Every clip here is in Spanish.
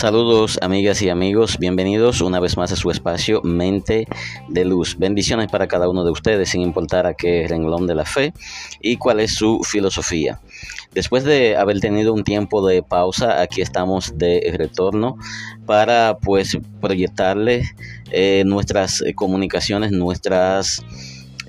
Saludos amigas y amigos, bienvenidos una vez más a su espacio Mente de Luz. Bendiciones para cada uno de ustedes sin importar a qué renglón de la fe y cuál es su filosofía. Después de haber tenido un tiempo de pausa, aquí estamos de retorno para pues proyectarles eh, nuestras eh, comunicaciones, nuestras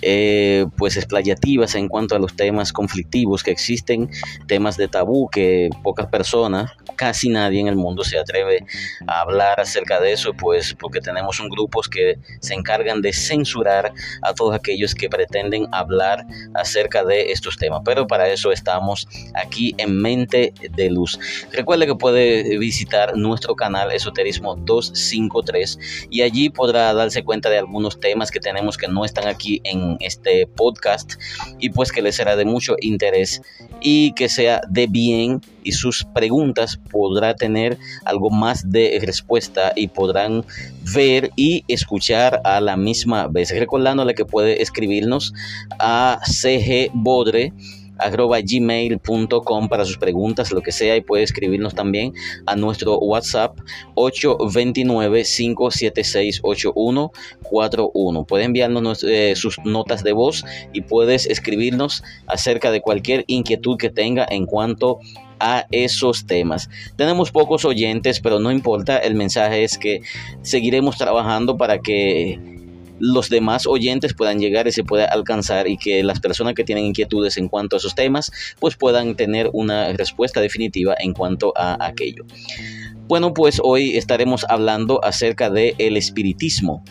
eh, pues explayativas en cuanto a los temas conflictivos que existen, temas de tabú que pocas personas, casi nadie en el mundo se atreve a hablar acerca de eso, pues porque tenemos un grupos que se encargan de censurar a todos aquellos que pretenden hablar acerca de estos temas. Pero para eso estamos aquí en Mente de Luz. Recuerde que puede visitar nuestro canal Esoterismo 253 y allí podrá darse cuenta de algunos temas que tenemos que no están aquí en este podcast y pues que les será de mucho interés y que sea de bien y sus preguntas podrá tener algo más de respuesta y podrán ver y escuchar a la misma vez. Recordándole que puede escribirnos a CG Bodre arroba gmail.com para sus preguntas, lo que sea, y puede escribirnos también a nuestro WhatsApp 829-576-8141. Puede enviarnos eh, sus notas de voz y puedes escribirnos acerca de cualquier inquietud que tenga en cuanto a esos temas. Tenemos pocos oyentes, pero no importa, el mensaje es que seguiremos trabajando para que los demás oyentes puedan llegar y se pueda alcanzar y que las personas que tienen inquietudes en cuanto a esos temas pues puedan tener una respuesta definitiva en cuanto a aquello. Bueno, pues hoy estaremos hablando acerca del el espiritismo.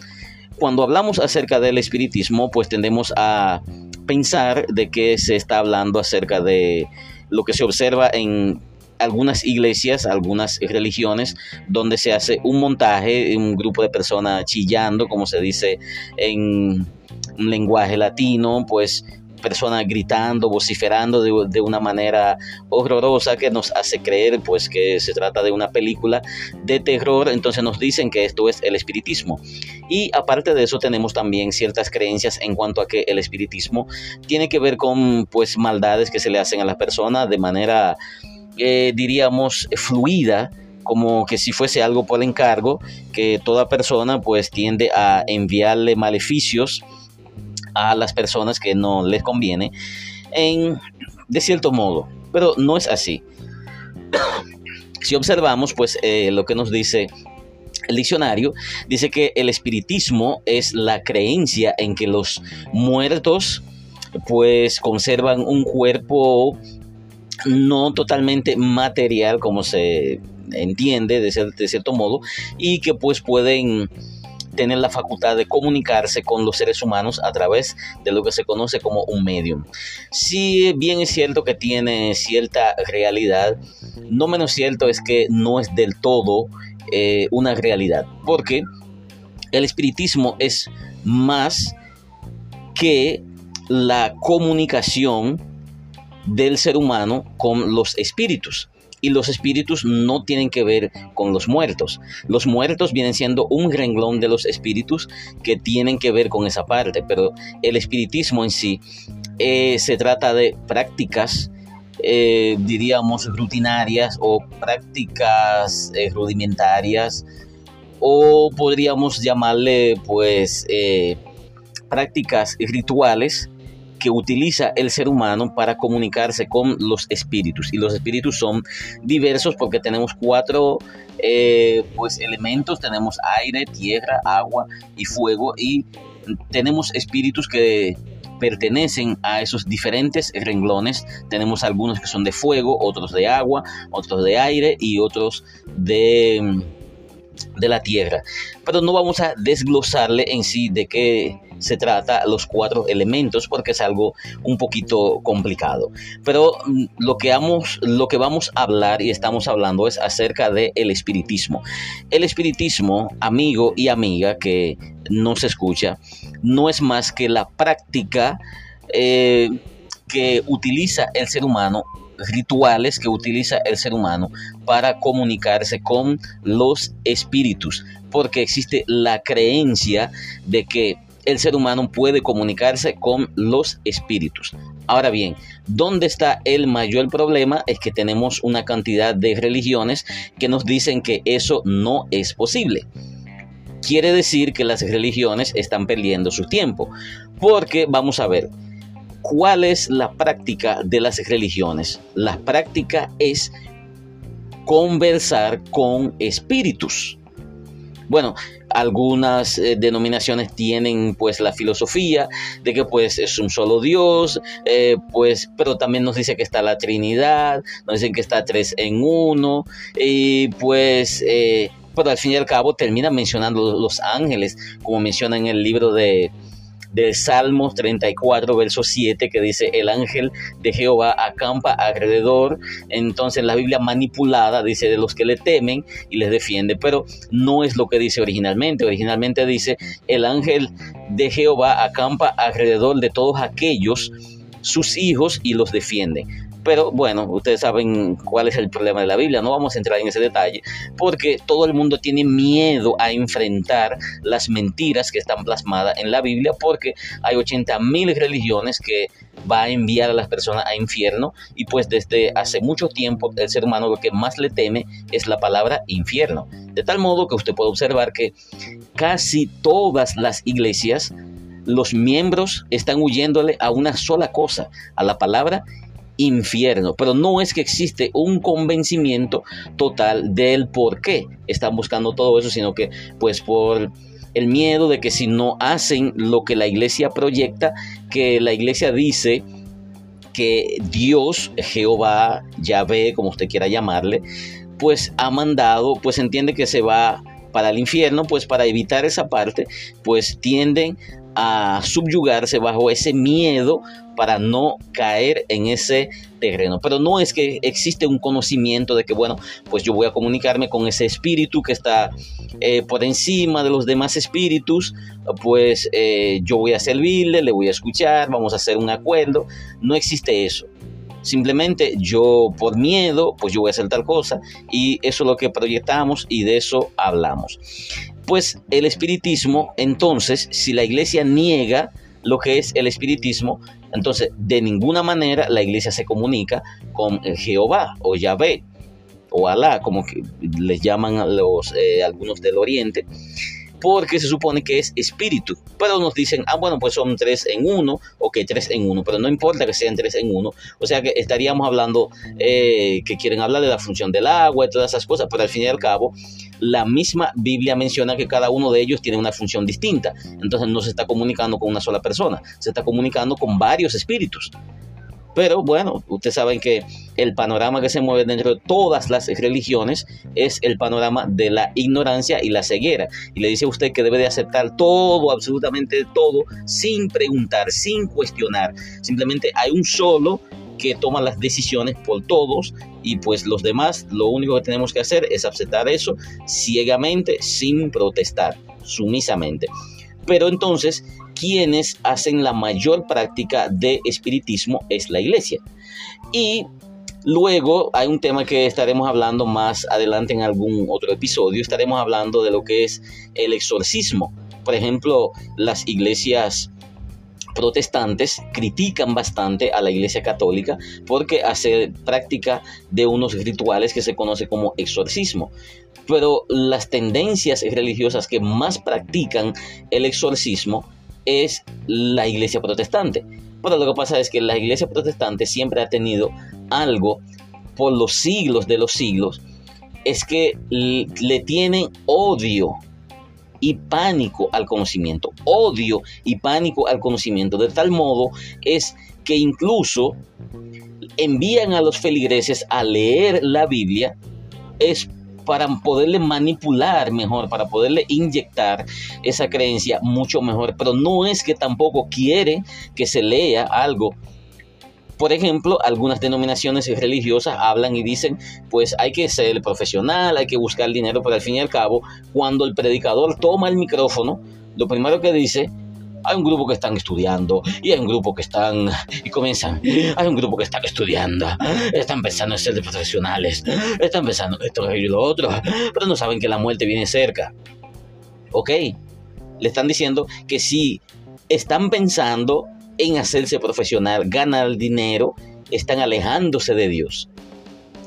Cuando hablamos acerca del espiritismo, pues tendemos a pensar de que se está hablando acerca de lo que se observa en algunas iglesias, algunas religiones, donde se hace un montaje, un grupo de personas chillando, como se dice en lenguaje latino, pues personas gritando, vociferando de, una manera horrorosa que nos hace creer pues que se trata de una película de terror, entonces nos dicen que esto es el espiritismo. Y aparte de eso tenemos también ciertas creencias en cuanto a que el espiritismo tiene que ver con pues maldades que se le hacen a las personas de manera eh, diríamos, fluida, como que si fuese algo por encargo, que toda persona pues tiende a enviarle maleficios a las personas que no les conviene, en, de cierto modo, pero no es así. si observamos pues eh, lo que nos dice el diccionario dice que el espiritismo es la creencia en que los muertos pues conservan un cuerpo no totalmente material como se entiende de, cierto modo y que pues pueden tener la facultad de comunicarse con los seres humanos a través de lo que se conoce como un medium. Si bien es cierto que tiene cierta realidad, no menos cierto es que no es del todo eh, una realidad, porque el espiritismo es más que la comunicación del ser humano con los espíritus. Y los espíritus no tienen que ver con los muertos. Los muertos vienen siendo un renglón de los espíritus que tienen que ver con esa parte. Pero el espiritismo en sí eh, se trata de prácticas, eh, diríamos, rutinarias o prácticas eh, rudimentarias. O podríamos llamarle pues prácticas rituales que utiliza el ser humano para comunicarse con los espíritus. Y los espíritus son diversos porque tenemos cuatro eh, pues, elementos, tenemos aire, tierra, agua y fuego. Y tenemos espíritus que pertenecen a esos diferentes renglones. Tenemos algunos que son de fuego, otros de agua, otros de aire y otros de, de la tierra. Pero no vamos a desglosarle en sí de qué se trata los cuatro elementos porque es algo un poquito complicado. Pero mm, lo que, vamos, lo que vamos a hablar y estamos hablando es acerca del el espiritismo. El espiritismo, amigo y amiga que no se escucha, no es más que la práctica eh, que utiliza el ser humano rituales que utiliza el ser humano para comunicarse con los espíritus, porque existe la creencia de que el ser humano puede comunicarse con los espíritus. Ahora bien, ¿dónde está el mayor problema? Es que tenemos una cantidad de religiones que nos dicen que eso no es posible. Quiere decir que las religiones están perdiendo su tiempo. Porque vamos a ver, ¿cuál es la práctica de las religiones? La práctica es conversar con espíritus. Bueno, algunas eh, denominaciones tienen pues la filosofía de que pues es un solo Dios, eh, pues, pero también nos dice que está la Trinidad, nos dicen que está tres en uno, y pues, eh, pero al fin y al cabo termina mencionando los ángeles, como menciona en el libro de, del Salmos 34, verso 7, que dice, el ángel de Jehová acampa alrededor. Entonces la Biblia manipulada dice de los que le temen y les defiende, pero no es lo que dice originalmente. Originalmente dice, el ángel de Jehová acampa alrededor de todos aquellos sus hijos y los defiende. Pero bueno, ustedes saben cuál es el problema de la Biblia, no vamos a entrar en ese detalle, porque todo el mundo tiene miedo a enfrentar las mentiras que están plasmadas en la Biblia, porque hay 80 mil religiones que va a enviar a las personas a infierno y pues desde hace mucho tiempo el ser humano lo que más le teme es la palabra infierno. De tal modo que usted puede observar que casi todas las iglesias, los miembros están huyéndole a una sola cosa, a la palabra infierno. Pero no es que existe un convencimiento total del por qué están buscando todo eso, sino que pues por el miedo de que si no hacen lo que la iglesia proyecta, que la iglesia dice que Dios, Jehová, Yahvé, como usted quiera llamarle, pues ha mandado, pues entiende que se va para el infierno, pues para evitar esa parte, pues tienden a subyugarse bajo ese miedo para no caer en ese terreno. Pero no es que existe un conocimiento de que, bueno, pues yo voy a comunicarme con ese espíritu que está eh, por encima de los demás espíritus, pues eh, yo voy a servirle, le voy a escuchar, vamos a hacer un acuerdo. No existe eso. Simplemente yo por miedo, pues yo voy a hacer tal cosa y eso es lo que proyectamos y de eso hablamos. Pues el espiritismo, entonces, si la iglesia niega lo que es el espiritismo, entonces de ninguna manera la iglesia se comunica con Jehová o Yahvé o Alá, como les llaman los, eh, algunos del oriente porque se supone que es espíritu. Pero nos dicen, ah, bueno, pues son tres en uno, o que tres en uno, pero no importa que sean tres en uno. O sea que estaríamos hablando eh, que quieren hablar de la función del agua y todas esas cosas, pero al fin y al cabo, la misma Biblia menciona que cada uno de ellos tiene una función distinta. Entonces no se está comunicando con una sola persona, se está comunicando con varios espíritus. Pero bueno, ustedes saben que el panorama que se mueve dentro de todas las religiones es el panorama de la ignorancia y la ceguera. Y le dice a usted que debe de aceptar todo, absolutamente todo, sin preguntar, sin cuestionar. Simplemente hay un solo que toma las decisiones por todos y pues los demás lo único que tenemos que hacer es aceptar eso ciegamente, sin protestar, sumisamente. Pero entonces quienes hacen la mayor práctica de espiritismo es la iglesia. Y luego hay un tema que estaremos hablando más adelante en algún otro episodio, estaremos hablando de lo que es el exorcismo. Por ejemplo, las iglesias protestantes critican bastante a la iglesia católica porque hace práctica de unos rituales que se conoce como exorcismo. Pero las tendencias religiosas que más practican el exorcismo es la iglesia protestante. Pero lo que pasa es que la iglesia protestante siempre ha tenido algo por los siglos de los siglos, es que le tienen odio y pánico al conocimiento. Odio y pánico al conocimiento. De tal modo es que incluso envían a los feligreses a leer la Biblia es para poderle manipular mejor, para poderle inyectar esa creencia mucho mejor. Pero no es que tampoco quiere que se lea algo por ejemplo, algunas denominaciones religiosas hablan y dicen, pues hay que ser profesional, hay que buscar dinero, pero al fin y al cabo, cuando el predicador toma el micrófono, lo primero que dice hay un grupo que están estudiando y hay un grupo que están y comienzan. Hay un grupo que están estudiando, están pensando en ser de profesionales, están pensando esto y lo otro, pero no saben que la muerte viene cerca. Ok, le están diciendo que si están pensando en hacerse profesional, ganar dinero, están alejándose de Dios.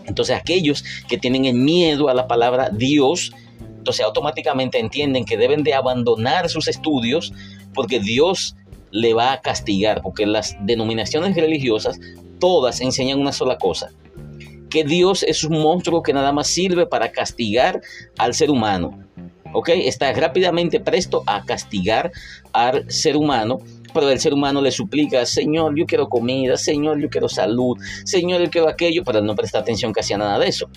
Entonces aquellos que tienen el miedo a la palabra Dios, entonces automáticamente entienden que deben de abandonar sus estudios porque Dios le va a castigar, porque las denominaciones religiosas todas enseñan una sola cosa, que Dios es un monstruo que nada más sirve para castigar al ser humano. ¿Ok? Está rápidamente presto a castigar al ser humano pero el ser humano le suplica, Señor, yo quiero comida, Señor, yo quiero salud, Señor, yo quiero aquello, pero no presta atención casi a nada de eso.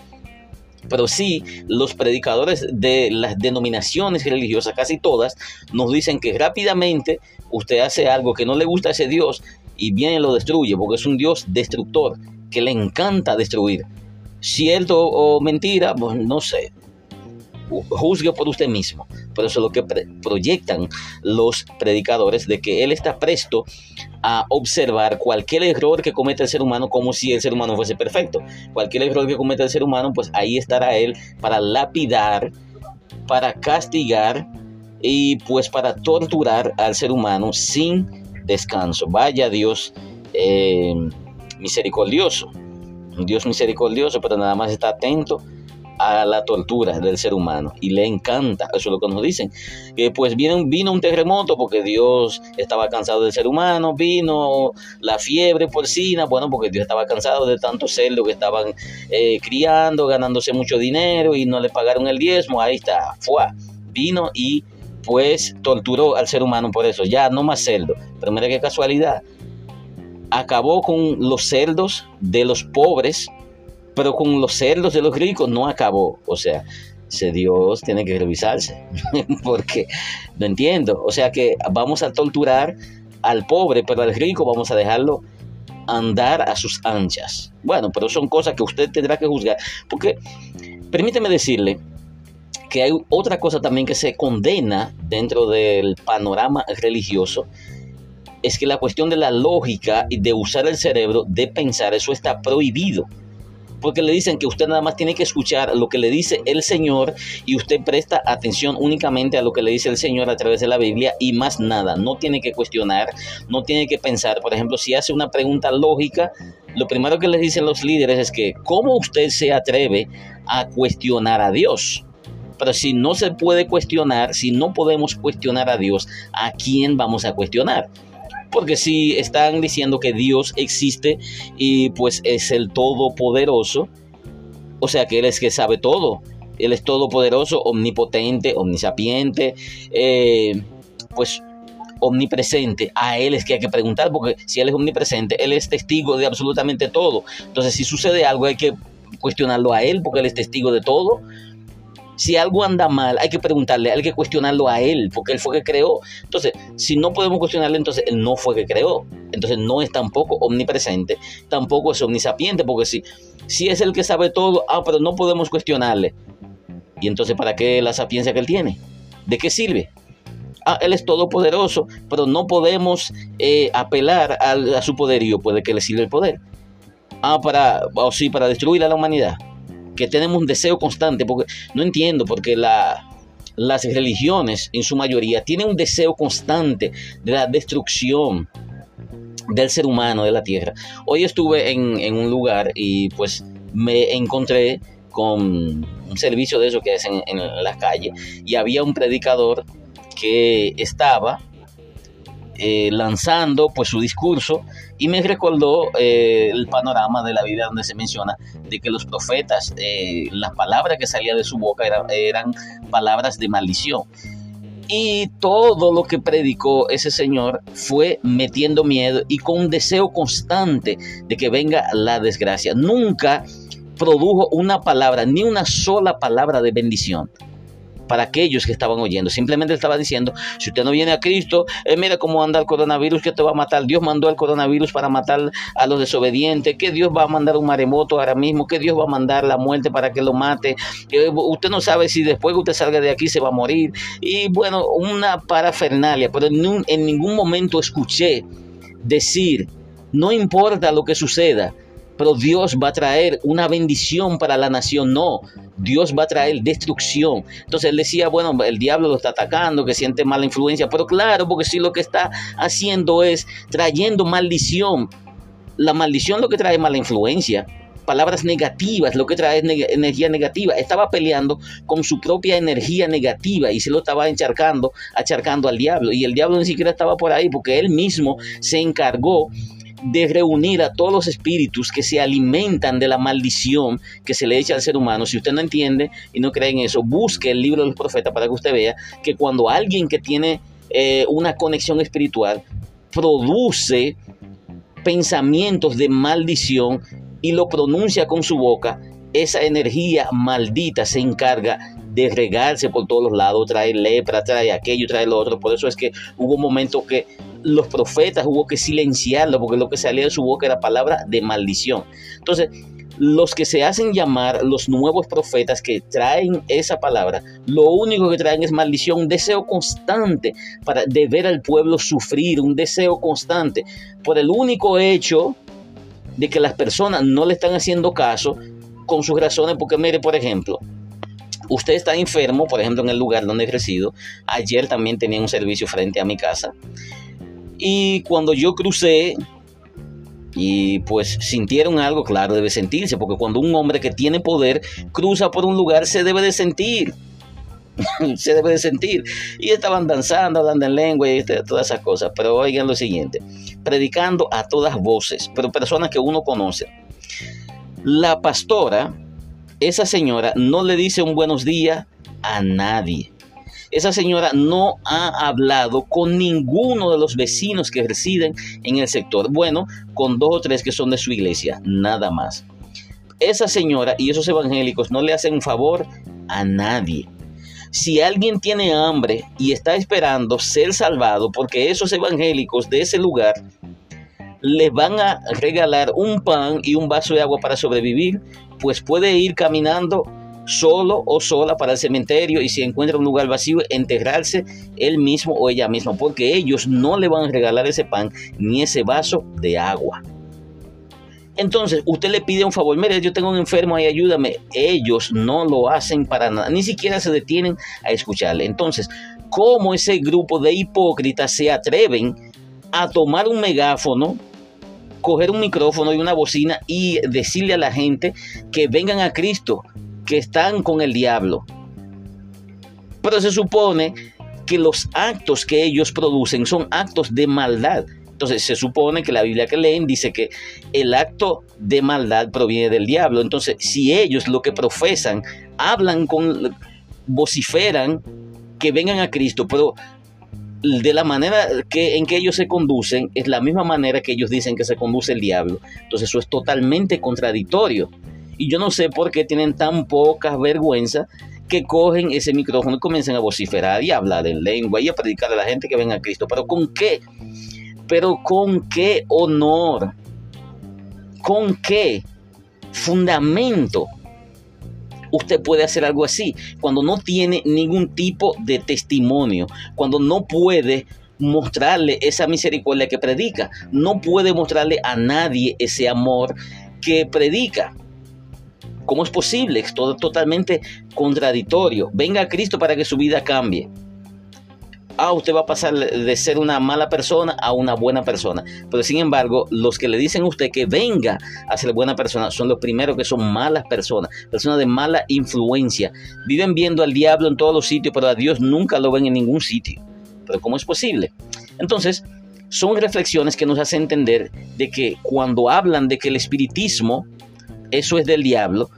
Pero sí, los predicadores de las denominaciones religiosas, casi todas, nos dicen que rápidamente usted hace algo que no le gusta a ese Dios y viene y lo destruye, porque es un Dios destructor, que le encanta destruir. Cierto o mentira, pues no sé, juzgue por usted mismo. Pero eso es lo que proyectan los predicadores, de que Él está presto a observar cualquier error que cometa el ser humano como si el ser humano fuese perfecto. Cualquier error que cometa el ser humano, pues ahí estará Él para lapidar, para castigar y pues para torturar al ser humano sin descanso. Vaya Dios eh, misericordioso. Dios misericordioso, pero nada más está atento a la tortura del ser humano. Y le encanta, eso es lo que nos dicen, que pues vino, vino un terremoto porque Dios estaba cansado del ser humano, vino la fiebre porcina, bueno, porque Dios estaba cansado de tanto cerdo que estaban eh, criando, ganándose mucho dinero y no le pagaron el diezmo, ahí está, fue, vino y pues torturó al ser humano por eso, ya no más cerdo, pero mira qué casualidad, acabó con los cerdos de los pobres, pero con los cerdos de los ricos no acabó. O sea, ese Dios tiene que revisarse, porque no entiendo. O sea que vamos a torturar al pobre, pero al rico vamos a dejarlo andar a sus anchas. Bueno, pero son cosas que usted tendrá que juzgar, porque permíteme decirle que hay otra cosa también que se condena dentro del panorama religioso, es que la cuestión de la lógica y de usar el cerebro, de pensar, eso está prohibido porque le dicen que usted nada más tiene que escuchar lo que le dice el Señor y usted presta atención únicamente a lo que le dice el Señor a través de la Biblia y más nada. No tiene que cuestionar, no tiene que pensar. Por ejemplo, si hace una pregunta lógica, lo primero que les dicen los líderes es que, ¿cómo usted se atreve a cuestionar a Dios? Pero si no se puede cuestionar, si no podemos cuestionar a Dios, ¿a quién vamos a cuestionar? Porque si están diciendo que Dios existe y pues es el todopoderoso, o sea que Él es que sabe todo, Él es todopoderoso, omnipotente, omnisapiente, eh, pues omnipresente, a Él es que hay que preguntar, porque si Él es omnipresente, Él es testigo de absolutamente todo. Entonces, si sucede algo, hay que cuestionarlo a Él, porque Él es testigo de todo si algo anda mal, hay que preguntarle, hay que cuestionarlo a él, porque él fue que creó. Entonces, si no podemos cuestionarle, entonces él no fue que creó. Entonces no es tampoco omnipresente, tampoco es omnisapiente, porque si, si es el que sabe todo, ah, pero no podemos cuestionarle. Y entonces, ¿para qué la sapiencia que él tiene? ¿De qué sirve? Ah, él es todopoderoso, pero no podemos eh, apelar a, su poderío, puede que le sirva el poder. Ah, para, o sí, para destruir a la humanidad que tenemos un deseo constante, porque no entiendo, porque la, las religiones en su mayoría tienen un deseo constante de la destrucción del ser humano, de la tierra. Hoy estuve en, un lugar y pues me encontré con un servicio de eso que hacen en, en la calle y había un predicador que estaba eh, lanzando pues su discurso y me recordó eh, el panorama de la vida donde se menciona de que los profetas, eh, las palabras que salían de su boca eran palabras de maldición. Y todo lo que predicó ese señor fue metiendo miedo y con un deseo constante de que venga la desgracia. Nunca produjo una palabra, ni una sola palabra de bendición para aquellos que estaban oyendo. Simplemente estaba diciendo, si usted no viene a Cristo, eh, mira cómo anda el coronavirus que te va a matar. Dios mandó el coronavirus para matar a los desobedientes, que Dios va a mandar un maremoto ahora mismo, que Dios va a mandar la muerte para que lo mate. usted no sabe si después que usted salga de aquí se va a morir. Y bueno, una parafernalia, pero en ningún momento escuché decir, no importa lo que suceda, pero Dios va a traer una bendición para la nación. No, Dios va a traer destrucción. Entonces él decía, bueno, el diablo lo está atacando, que siente mala influencia, pero claro, porque si lo que está haciendo es trayendo maldición, la maldición lo que trae mala influencia palabras negativas, lo que trae energía negativa. Estaba peleando con su propia energía negativa y se lo estaba encharcando, acharcando al diablo. Y el diablo ni siquiera estaba por ahí porque él mismo se encargó de reunir a todos los espíritus que se alimentan de la maldición que se le echa al ser humano. Si usted no entiende y no cree en eso, busque el libro de los profetas para que usted vea que cuando alguien que tiene eh, una conexión espiritual produce pensamientos de maldición, y lo pronuncia con su boca, esa energía maldita se encarga de regarse por todos los lados, trae lepra, trae aquello, trae lo otro. Por eso es que hubo un momento que los profetas hubo que silenciarlo, porque lo que salía de su boca era palabra de maldición. Entonces, los que se hacen llamar los nuevos profetas que traen esa palabra, lo único que traen es maldición, un deseo constante para de ver al pueblo sufrir, un deseo constante por el único hecho de que las personas no le están haciendo caso con sus razones, porque mire, por ejemplo, usted está enfermo, por ejemplo, en el lugar donde resido, ayer también tenía un servicio frente a mi casa, y cuando yo crucé, y pues sintieron algo, claro, debe sentirse, porque cuando un hombre que tiene poder cruza por un lugar, se debe de sentir. se debe de sentir. Y estaban danzando, hablando en lengua y este, todas esas cosas. Pero oigan lo siguiente, predicando a todas voces, pero personas que uno conoce. La pastora, esa señora, no le dice un buenos días a nadie. Esa señora no ha hablado con ninguno de los vecinos que residen en el sector. Bueno, con dos o tres que son de su iglesia, nada más. Esa señora y esos evangélicos no le hacen un favor a nadie si alguien tiene hambre y está esperando ser salvado, porque esos evangélicos de ese lugar les van a regalar un pan y un vaso de agua para sobrevivir, pues puede ir caminando solo o sola para el cementerio y si encuentra un lugar vacío, enterrarse él mismo o ella misma, porque ellos no le van a regalar ese pan ni ese vaso de agua. Entonces, usted le pide un favor, mire, yo tengo un enfermo ahí, ayúdame. Ellos no lo hacen para nada, ni siquiera se detienen a escucharle. Entonces, ¿cómo ese grupo de hipócritas se atreven a tomar un megáfono, coger un micrófono y una bocina y decirle a la gente que vengan a Cristo, que están con el diablo? Pero se supone que los actos que ellos producen son actos de maldad. Entonces se supone que la Biblia que leen dice que el acto de maldad proviene del diablo. Entonces si ellos lo que profesan, hablan con, vociferan que vengan a Cristo, pero de la manera que, en que ellos se conducen es la misma manera que ellos dicen que se conduce el diablo. Entonces eso es totalmente contradictorio. Y yo no sé por qué tienen tan poca vergüenza que cogen ese micrófono y comienzan a vociferar y a hablar en lengua y a predicar a la gente que venga a Cristo. Pero ¿con qué? Pero ¿con qué honor? ¿Con qué fundamento usted puede hacer algo así? Cuando no tiene ningún tipo de testimonio, cuando no puede mostrarle esa misericordia que predica, no puede mostrarle a nadie ese amor que predica. ¿Cómo es posible? Es todo totalmente contradictorio. Venga a Cristo para que su vida cambie ah, usted va a pasar de ser una mala persona a una buena persona. Pero sin embargo, los que le dicen a usted que venga a ser buena persona son los primeros que son malas personas, personas de mala influencia. Viven viendo al diablo en todos los sitios, pero a Dios nunca lo ven en ningún sitio. Pero ¿cómo es posible? Entonces, son reflexiones que nos hacen entender de que cuando hablan de que el espiritismo, eso es del diablo,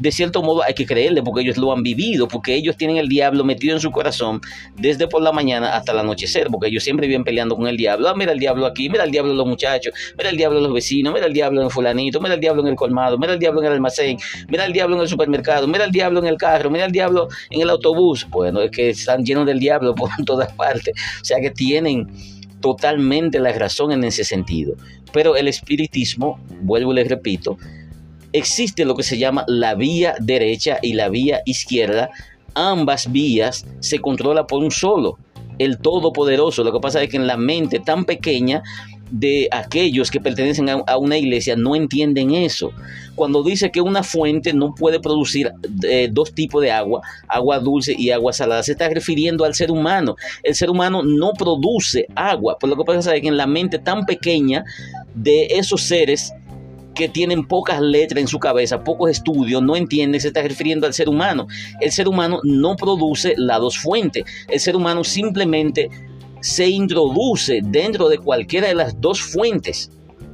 de cierto modo hay que creerle porque ellos lo han vivido, porque ellos tienen el diablo metido en su corazón desde por la mañana hasta el anochecer, porque ellos siempre viven peleando con el diablo. Ah, mira el diablo aquí, mira el diablo los muchachos, mira el diablo los vecinos, mira el diablo en fulanito, mira el diablo en el colmado, mira el diablo en el almacén, mira el diablo en el supermercado, mira el diablo en el carro, mira el diablo en el autobús. Bueno, es que están llenos del diablo por todas partes. O sea que tienen totalmente la razón en ese sentido. Pero el espiritismo, vuelvo y les repito, existe lo que se llama la vía derecha y la vía izquierda. Ambas vías se controlan por un solo, el Todopoderoso. Lo que pasa es que en la mente tan pequeña de aquellos que pertenecen a, una iglesia no entienden eso. Cuando dice que una fuente no puede producir eh, dos tipos de agua, agua dulce y agua salada, se está refiriendo al ser humano. El ser humano no produce agua, por lo que pasa es que en la mente tan pequeña de esos seres que tienen pocas letras en su cabeza, pocos estudios, no entienden, se está refiriendo al ser humano. El ser humano no produce las dos fuentes. El ser humano simplemente se introduce dentro de cualquiera de las dos fuentes.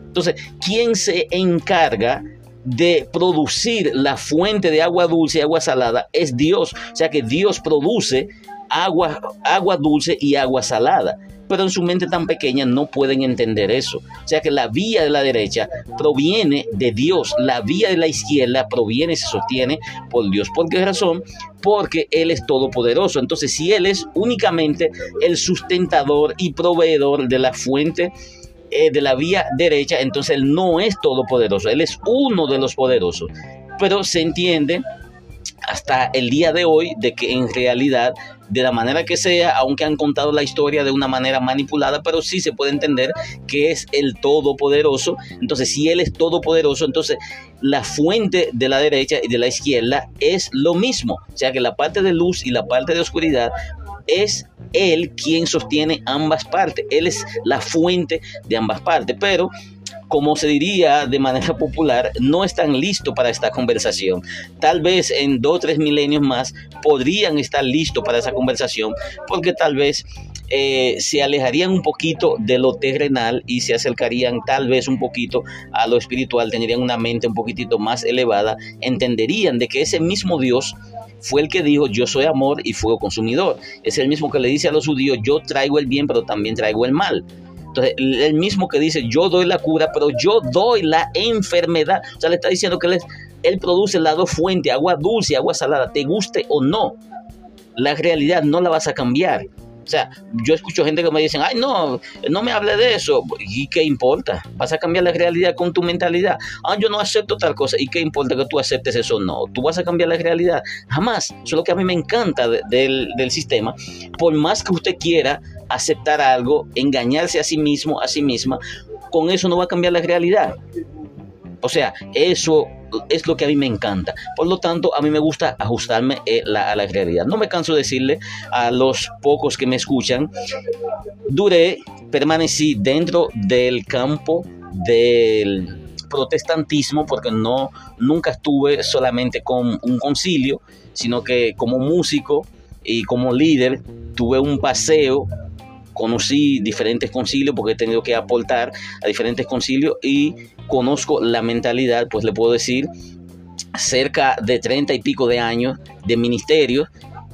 Entonces, ¿quién se encarga de producir la fuente de agua dulce y agua salada? Es Dios. O sea que Dios produce agua, agua dulce y agua salada pero en su mente tan pequeña no pueden entender eso. O sea que la vía de la derecha proviene de Dios, la vía de la izquierda proviene y se sostiene por Dios. ¿Por qué razón? Porque Él es todopoderoso. Entonces, si Él es únicamente el sustentador y proveedor de la fuente eh, de la vía derecha, entonces Él no es todopoderoso, Él es uno de los poderosos. Pero se entiende hasta el día de hoy de que en realidad de la manera que sea, aunque han contado la historia de una manera manipulada, pero sí se puede entender que es el todopoderoso. Entonces, si Él es todopoderoso, entonces la fuente de la derecha y de la izquierda es lo mismo. O sea que la parte de luz y la parte de oscuridad es Él quien sostiene ambas partes. Él es la fuente de ambas partes. Pero como se diría de manera popular, no están listos para esta conversación. Tal vez en dos o tres milenios más podrían estar listos para esa conversación, porque tal vez eh, se alejarían un poquito de lo terrenal y se acercarían tal vez un poquito a lo espiritual, tendrían una mente un poquitito más elevada, entenderían de que ese mismo Dios fue el que dijo, yo soy amor y fuego consumidor. Es el mismo que le dice a los judíos, yo traigo el bien, pero también traigo el mal. Entonces, el mismo que dice, yo doy la cura, pero yo doy la enfermedad. O sea, le está diciendo que él, produce las dos fuentes, agua dulce agua salada, te guste o no. La realidad no la vas a cambiar. O sea, yo escucho gente que me dicen, ay, no, no me hable de eso. ¿Y qué importa? ¿Vas a cambiar la realidad con tu mentalidad? Ah, yo no acepto tal cosa. ¿Y qué importa que tú aceptes eso? No, tú vas a cambiar la realidad. Jamás. Eso es lo que a mí me encanta del, del sistema. Por más que usted quiera aceptar algo, engañarse a sí mismo, a sí misma, con eso no va a cambiar la realidad. O sea, eso es lo que a mí me encanta. Por lo tanto, a mí me gusta ajustarme eh, a la realidad. No me canso de decirle a los pocos que me escuchan, duré, permanecí dentro del campo del protestantismo porque no nunca estuve solamente con un concilio, sino que como músico y como líder tuve un paseo conocí diferentes concilios porque he tenido que aportar a diferentes concilios y conozco la mentalidad, pues le puedo decir, cerca de treinta y pico de años de ministerio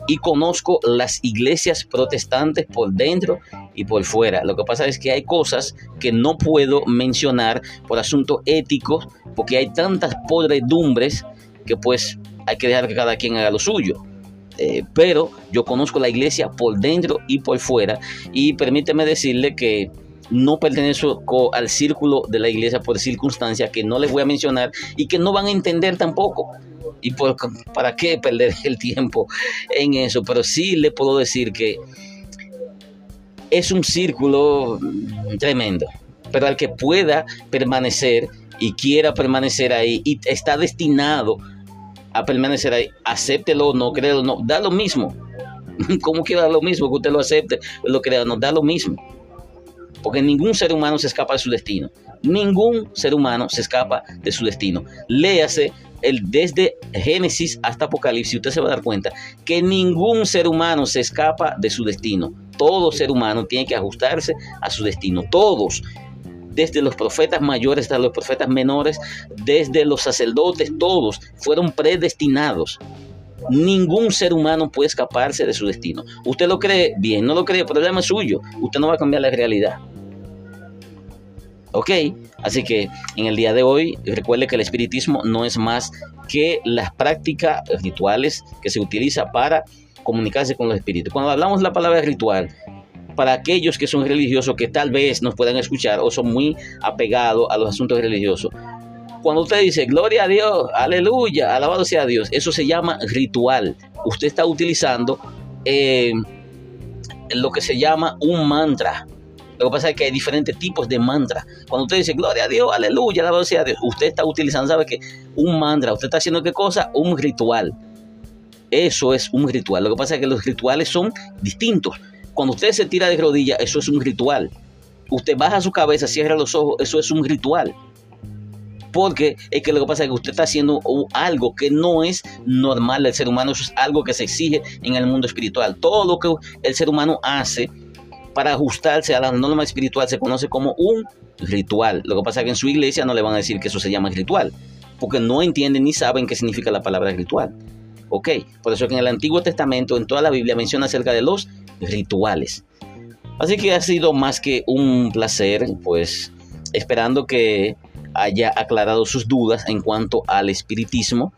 y conozco las iglesias protestantes por dentro y por fuera. Lo que pasa es que hay cosas que no puedo mencionar por asuntos éticos porque hay tantas podredumbres que pues hay que dejar que cada quien haga lo suyo. Eh, pero yo conozco la iglesia por dentro y por fuera y permíteme decirle que no pertenezco al círculo de la iglesia por circunstancias que no les voy a mencionar y que no van a entender tampoco. ¿Y por, para qué perder el tiempo en eso? Pero sí le puedo decir que es un círculo tremendo. Pero al que pueda permanecer y quiera permanecer ahí y está destinado a permanecer ahí, acéptelo, no créelo, no, da lo mismo. Como quiera lo mismo, que usted lo acepte, lo crea, no, da lo mismo. Porque ningún ser humano se escapa de su destino. Ningún ser humano se escapa de su destino. Léase el, desde Génesis hasta Apocalipsis, usted se va a dar cuenta que ningún ser humano se escapa de su destino. Todo ser humano tiene que ajustarse a su destino. Todos desde los profetas mayores hasta los profetas menores, desde los sacerdotes, todos fueron predestinados. Ningún ser humano puede escaparse de su destino. Usted lo cree, bien, no lo cree, el problema es suyo. Usted no va a cambiar la realidad. ¿Ok? Así que en el día de hoy recuerde que el espiritismo no es más que las prácticas rituales que se utiliza para comunicarse con los espíritus. Cuando hablamos la palabra ritual, para aquellos que son religiosos que tal vez nos puedan escuchar o son muy apegados a los asuntos religiosos. Cuando usted dice gloria a Dios, aleluya, alabado sea Dios, eso se llama ritual. Usted está utilizando eh, lo que se llama un mantra. Lo que pasa es que hay diferentes tipos de mantra. Cuando usted dice gloria a Dios, aleluya, la sea Dios, usted está utilizando, ¿sabe qué? Un mantra. Usted está haciendo qué cosa? Un ritual. Eso es un ritual. Lo que pasa es que los rituales son distintos. Cuando usted se tira de rodillas, eso es un ritual. Usted baja su cabeza, cierra los ojos, eso es un ritual. Porque es que lo que pasa es que usted está haciendo algo que no es normal del ser humano, eso es algo que se exige en el mundo espiritual. Todo lo que el ser humano hace para ajustarse a la norma espiritual se conoce como un ritual. Lo que pasa es que en su iglesia no le van a decir que eso se llama ritual, porque no entienden ni saben qué significa la palabra ritual. ¿Ok? Por eso que en el Antiguo Testamento, en toda la Biblia, menciona acerca de los rituales. Así que ha sido más que un placer, pues esperando que haya aclarado sus dudas en cuanto al espiritismo.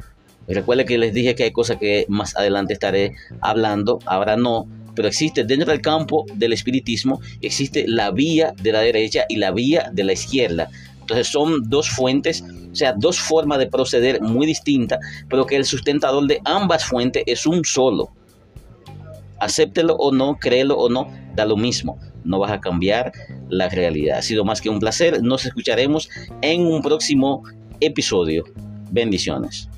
Recuerde que les dije que hay cosas que más adelante estaré hablando, ahora no, pero existe dentro del campo del espiritismo, existe la vía de la derecha y la vía de la izquierda. Entonces son dos fuentes, o sea, dos formas de proceder muy distintas, pero que el sustentador de ambas fuentes es un solo. Acéptelo o no, créelo o no, da lo mismo. No vas a cambiar la realidad. Ha sido más que un placer. Nos escucharemos en un próximo episodio. Bendiciones.